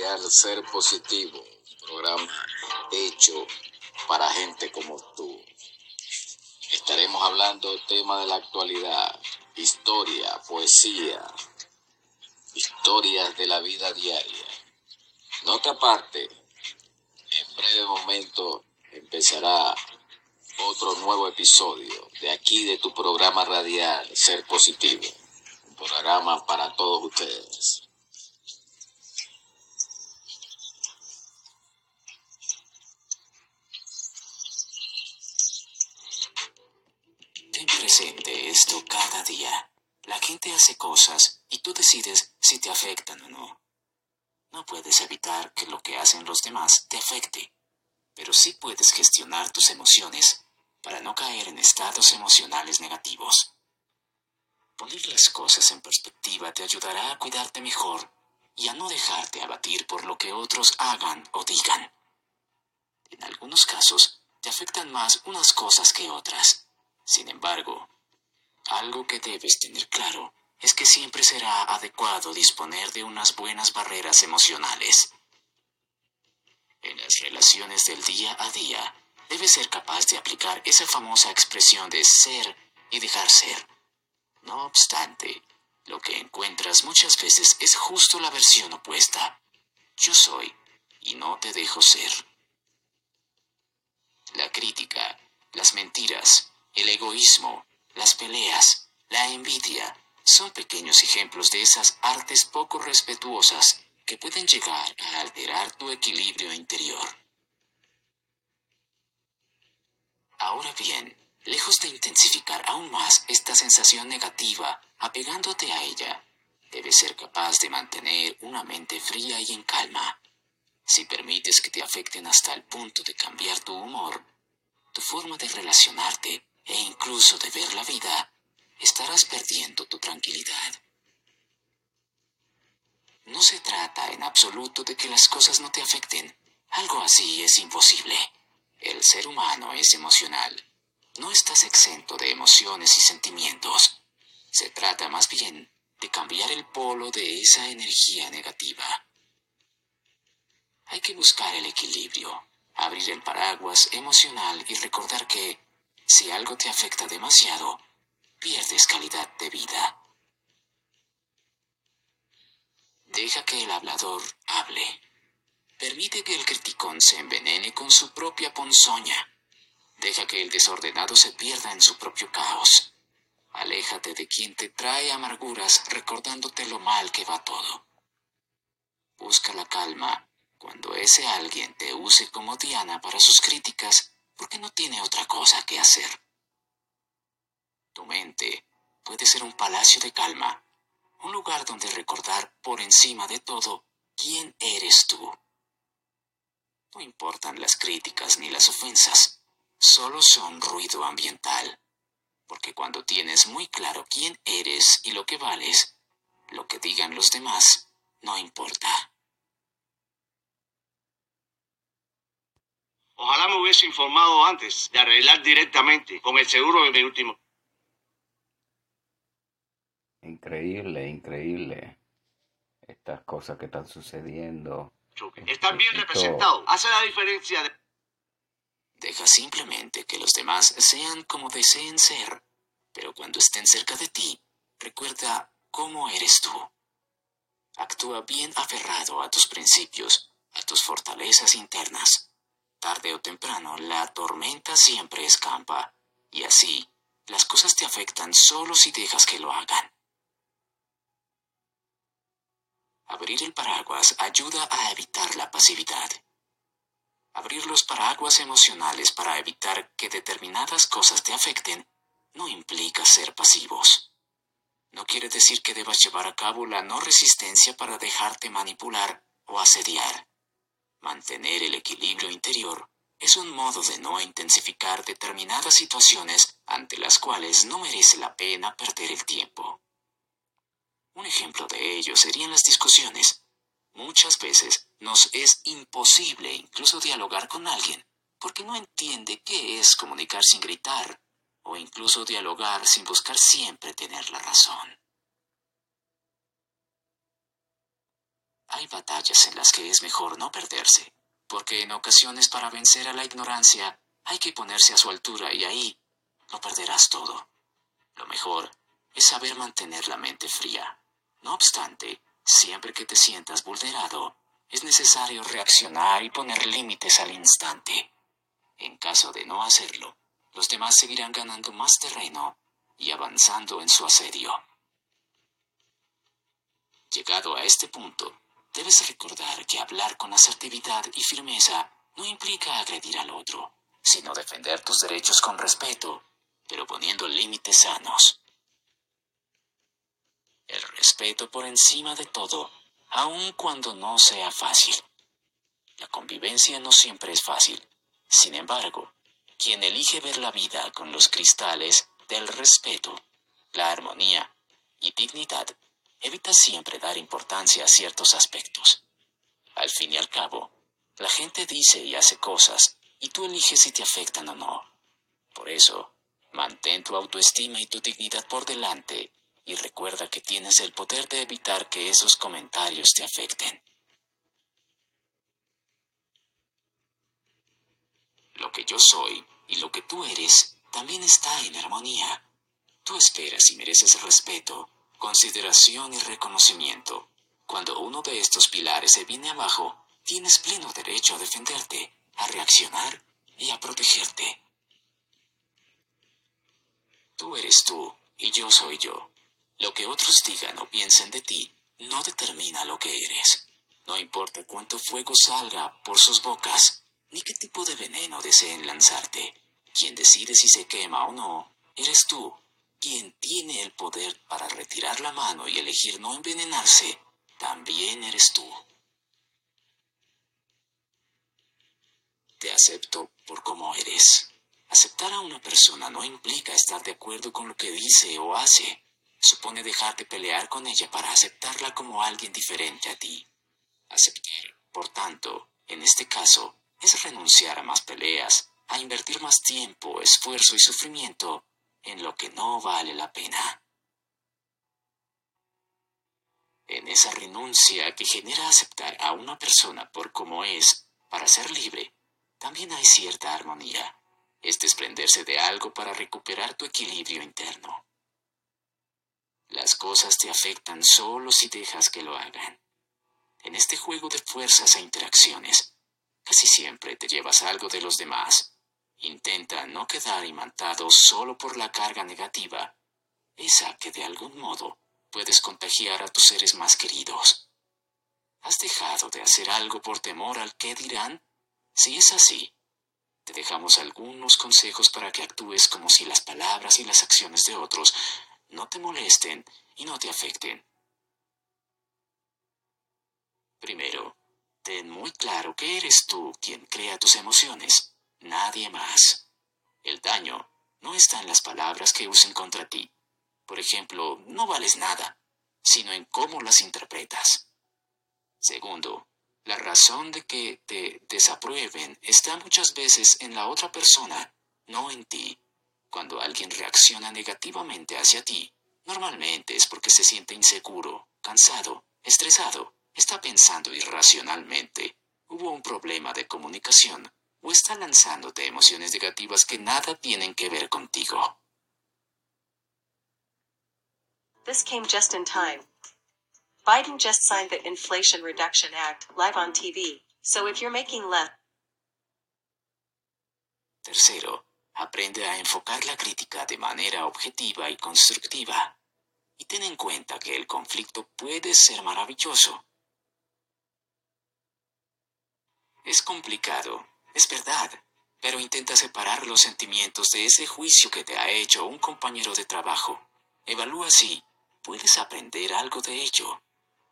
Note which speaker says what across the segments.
Speaker 1: Ser Positivo, un programa hecho para gente como tú. Estaremos hablando temas de la actualidad, historia, poesía, historias de la vida diaria. No te aparte, en breve momento empezará otro nuevo episodio de aquí de tu programa radial Ser Positivo, un programa para todos ustedes.
Speaker 2: Presente esto cada día. La gente hace cosas y tú decides si te afectan o no. No puedes evitar que lo que hacen los demás te afecte, pero sí puedes gestionar tus emociones para no caer en estados emocionales negativos. Poner las cosas en perspectiva te ayudará a cuidarte mejor y a no dejarte abatir por lo que otros hagan o digan. En algunos casos, te afectan más unas cosas que otras. Sin embargo, algo que debes tener claro es que siempre será adecuado disponer de unas buenas barreras emocionales. En las relaciones del día a día, debes ser capaz de aplicar esa famosa expresión de ser y dejar ser. No obstante, lo que encuentras muchas veces es justo la versión opuesta. Yo soy y no te dejo ser. La crítica, las mentiras, el egoísmo, las peleas, la envidia, son pequeños ejemplos de esas artes poco respetuosas que pueden llegar a alterar tu equilibrio interior. Ahora bien, lejos de intensificar aún más esta sensación negativa, apegándote a ella, debes ser capaz de mantener una mente fría y en calma. Si permites que te afecten hasta el punto de cambiar tu humor, tu forma de relacionarte e incluso de ver la vida, estarás perdiendo tu tranquilidad. No se trata en absoluto de que las cosas no te afecten. Algo así es imposible. El ser humano es emocional. No estás exento de emociones y sentimientos. Se trata más bien de cambiar el polo de esa energía negativa. Hay que buscar el equilibrio, abrir el paraguas emocional y recordar que, si algo te afecta demasiado, pierdes calidad de vida. Deja que el hablador hable. Permite que el criticón se envenene con su propia ponzoña. Deja que el desordenado se pierda en su propio caos. Aléjate de quien te trae amarguras recordándote lo mal que va todo. Busca la calma cuando ese alguien te use como diana para sus críticas porque no tiene otra cosa que hacer. Tu mente puede ser un palacio de calma, un lugar donde recordar por encima de todo quién eres tú. No importan las críticas ni las ofensas, solo son ruido ambiental, porque cuando tienes muy claro quién eres y lo que vales, lo que digan los demás no importa.
Speaker 3: Ojalá me hubiese informado antes de arreglar directamente con el seguro de mi último.
Speaker 4: Increíble, increíble. Estas cosas que están sucediendo.
Speaker 3: Estar bien
Speaker 4: Esto-
Speaker 3: representado hace la diferencia de...
Speaker 2: Deja simplemente que los demás sean como deseen ser, pero cuando estén cerca de ti, recuerda cómo eres tú. Actúa bien aferrado a tus principios, a tus fortalezas internas. Tarde o temprano, la tormenta siempre escampa, y así, las cosas te afectan solo si dejas que lo hagan. Abrir el paraguas ayuda a evitar la pasividad. Abrir los paraguas emocionales para evitar que determinadas cosas te afecten no implica ser pasivos. No quiere decir que debas llevar a cabo la no resistencia para dejarte manipular o asediar. Mantener el equilibrio interior es un modo de no intensificar determinadas situaciones ante las cuales no merece la pena perder el tiempo. Un ejemplo de ello serían las discusiones. Muchas veces nos es imposible incluso dialogar con alguien porque no entiende qué es comunicar sin gritar o incluso dialogar sin buscar siempre tener la razón. Hay batallas en las que es mejor no perderse, porque en ocasiones para vencer a la ignorancia hay que ponerse a su altura y ahí lo perderás todo. Lo mejor es saber mantener la mente fría. No obstante, siempre que te sientas vulnerado, es necesario reaccionar y poner límites al instante. En caso de no hacerlo, los demás seguirán ganando más terreno y avanzando en su asedio. Llegado a este punto, debes recordar que hablar con asertividad y firmeza no implica agredir al otro, sino defender tus derechos con respeto, pero poniendo límites sanos. El respeto por encima de todo, aun cuando no sea fácil. La convivencia no siempre es fácil. Sin embargo, quien elige ver la vida con los cristales del respeto, la armonía y dignidad, evita siempre dar importancia a ciertos aspectos. Al fin y al cabo, la gente dice y hace cosas y tú eliges si te afectan o no. Por eso, mantén tu autoestima y tu dignidad por delante y recuerda que tienes el poder de evitar que esos comentarios te afecten. Lo que yo soy y lo que tú eres también está en armonía. Tú esperas y mereces respeto, consideración y reconocimiento. Cuando uno de estos pilares se viene abajo, tienes pleno derecho a defenderte, a reaccionar y a protegerte. Tú eres tú y yo soy yo. Lo que otros digan o piensen de ti no determina lo que eres. No importa cuánto fuego salga por sus bocas, ni qué tipo de veneno deseen lanzarte. Quien decide si se quema o no, eres tú. Quien tiene el poder para retirar la mano y elegir no envenenarse, también eres tú. Te acepto por como eres. Aceptar a una persona no implica estar de acuerdo con lo que dice o hace. Supone dejar de pelear con ella para aceptarla como alguien diferente a ti. Aceptar, por tanto, en este caso, es renunciar a más peleas, a invertir más tiempo, esfuerzo y sufrimiento en lo que no vale la pena. En esa renuncia que genera aceptar a una persona por como es, para ser libre, también hay cierta armonía. Es desprenderse de algo para recuperar tu equilibrio interno. Las cosas te afectan solo si dejas que lo hagan. En este juego de fuerzas e interacciones, Casi siempre te llevas algo de los demás. Intenta no quedar imantado solo por la carga negativa, esa que de algún modo puedes contagiar a tus seres más queridos. ¿Has dejado de hacer algo por temor al qué dirán? Si es así, te dejamos algunos consejos para que actúes como si las palabras y las acciones de otros no te molesten y no te afecten. Primero, Ten muy claro que eres tú quien crea tus emociones, nadie más. El daño no está en las palabras que usen contra ti. Por ejemplo, no vales nada, sino en cómo las interpretas. Segundo, la razón de que te desaprueben está muchas veces en la otra persona, no en ti. Cuando alguien reacciona negativamente hacia ti, normalmente es porque se siente inseguro, cansado, estresado está pensando irracionalmente, hubo un problema de comunicación o está lanzándote emociones negativas que nada tienen que ver contigo.
Speaker 5: This came just in time. Biden just signed the Inflation Reduction Act live on TV, so if you're making less.
Speaker 2: Tercero, aprende a enfocar la crítica de manera objetiva y constructiva. Y ten en cuenta que el conflicto puede ser maravilloso, Es complicado, es verdad, pero intenta separar los sentimientos de ese juicio que te ha hecho un compañero de trabajo. Evalúa si puedes aprender algo de ello.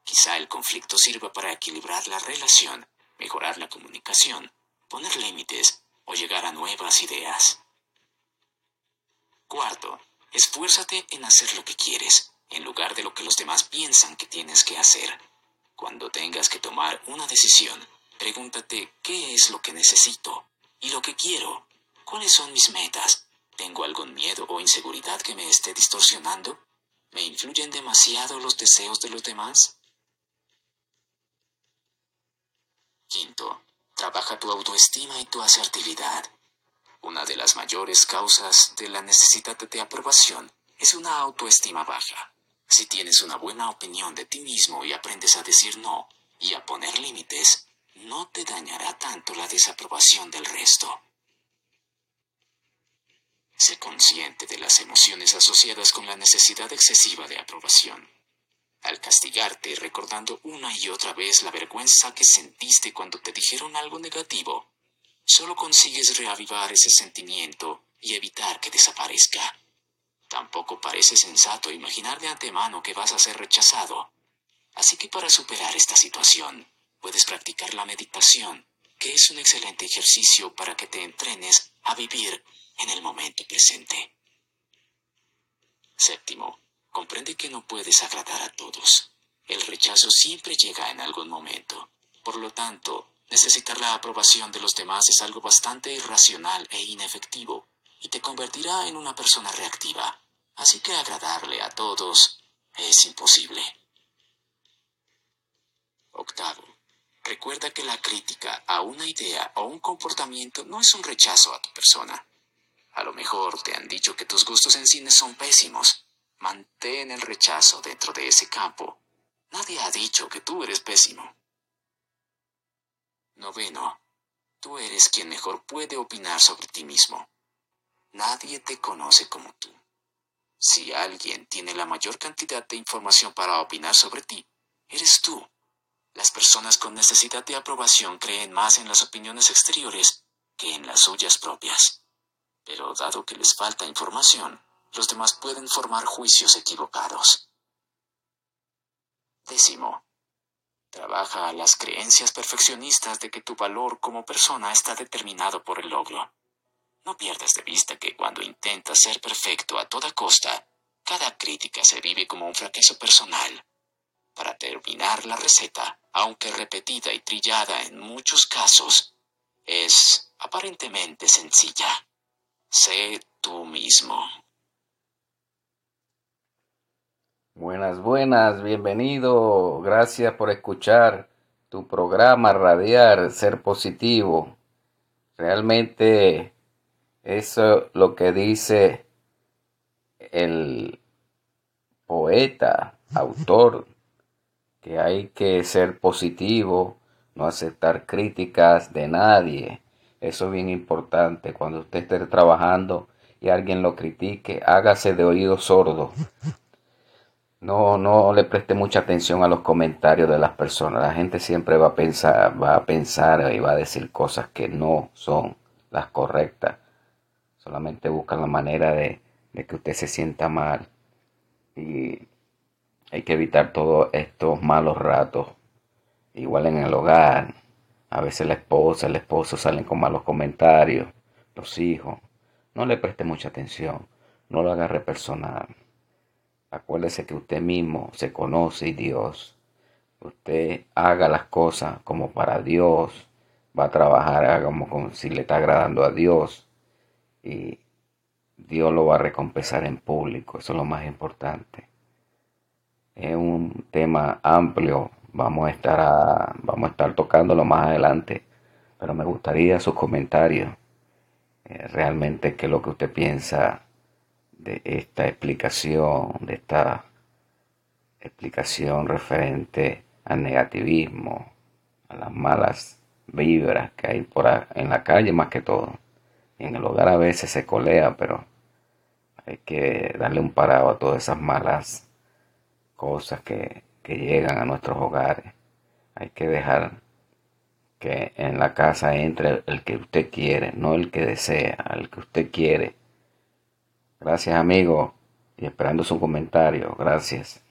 Speaker 2: Quizá el conflicto sirva para equilibrar la relación, mejorar la comunicación, poner límites o llegar a nuevas ideas. Cuarto, esfuérzate en hacer lo que quieres, en lugar de lo que los demás piensan que tienes que hacer. Cuando tengas que tomar una decisión, Pregúntate qué es lo que necesito y lo que quiero. ¿Cuáles son mis metas? ¿Tengo algún miedo o inseguridad que me esté distorsionando? ¿Me influyen demasiado los deseos de los demás? Quinto, trabaja tu autoestima y tu asertividad. Una de las mayores causas de la necesidad de aprobación es una autoestima baja. Si tienes una buena opinión de ti mismo y aprendes a decir no y a poner límites, no te dañará tanto la desaprobación del resto. Sé consciente de las emociones asociadas con la necesidad excesiva de aprobación. Al castigarte recordando una y otra vez la vergüenza que sentiste cuando te dijeron algo negativo, solo consigues reavivar ese sentimiento y evitar que desaparezca. Tampoco parece sensato imaginar de antemano que vas a ser rechazado. Así que para superar esta situación, puedes practicar la meditación, que es un excelente ejercicio para que te entrenes a vivir en el momento presente. Séptimo, comprende que no puedes agradar a todos. El rechazo siempre llega en algún momento. Por lo tanto, necesitar la aprobación de los demás es algo bastante irracional e inefectivo, y te convertirá en una persona reactiva. Así que agradarle a todos es imposible. Octavo, recuerda que la crítica a una idea o un comportamiento no es un rechazo a tu persona. A lo mejor te han dicho que tus gustos en cine son pésimos. Mantén el rechazo dentro de ese campo. Nadie ha dicho que tú eres pésimo. Noveno, tú eres quien mejor puede opinar sobre ti mismo. Nadie te conoce como tú. Si alguien tiene la mayor cantidad de información para opinar sobre ti, eres tú. Las personas con necesidad de aprobación creen más en las opiniones exteriores que en las suyas propias. Pero dado que les falta información, los demás pueden formar juicios equivocados. Décimo. Trabaja a las creencias perfeccionistas de que tu valor como persona está determinado por el logro. No pierdas de vista que cuando intentas ser perfecto a toda costa, cada crítica se vive como un fracaso personal. La receta, aunque repetida y trillada en muchos casos, es aparentemente sencilla. Sé tú mismo.
Speaker 4: Buenas, buenas, bienvenido. Gracias por escuchar tu programa Radiar, Ser Positivo. Realmente eso es lo que dice el poeta, autor, que hay que ser positivo, no aceptar críticas de nadie. Eso es bien importante. Cuando usted esté trabajando y alguien lo critique, hágase de oído sordo. No, no le preste mucha atención a los comentarios de las personas. La gente siempre va a pensar, va a pensar y va a decir cosas que no son las correctas. Solamente buscan la manera de, de que usted se sienta mal. Y hay que evitar todos estos malos ratos. Igual en el hogar. A veces la esposa, el esposo salen con malos comentarios. Los hijos. No le preste mucha atención. No lo agarre personal. Acuérdese que usted mismo se conoce y Dios. Usted haga las cosas como para Dios. Va a trabajar haga como si le está agradando a Dios. Y Dios lo va a recompensar en público. Eso es lo más importante. Es un tema amplio. Vamos a estar, vamos a estar tocándolo más adelante. Pero me gustaría sus comentarios. Eh, realmente qué es lo que usted piensa de esta explicación, de esta explicación referente al negativismo, a las malas vibras que hay por en la calle más que todo. en el hogar a veces se colea, pero hay que darle un parado a todas esas malas cosas que, que llegan a nuestros hogares. Hay que dejar que en la casa entre el que usted quiere, no el que desea, el que usted quiere Gracias amigo y esperando su comentario. Gracias.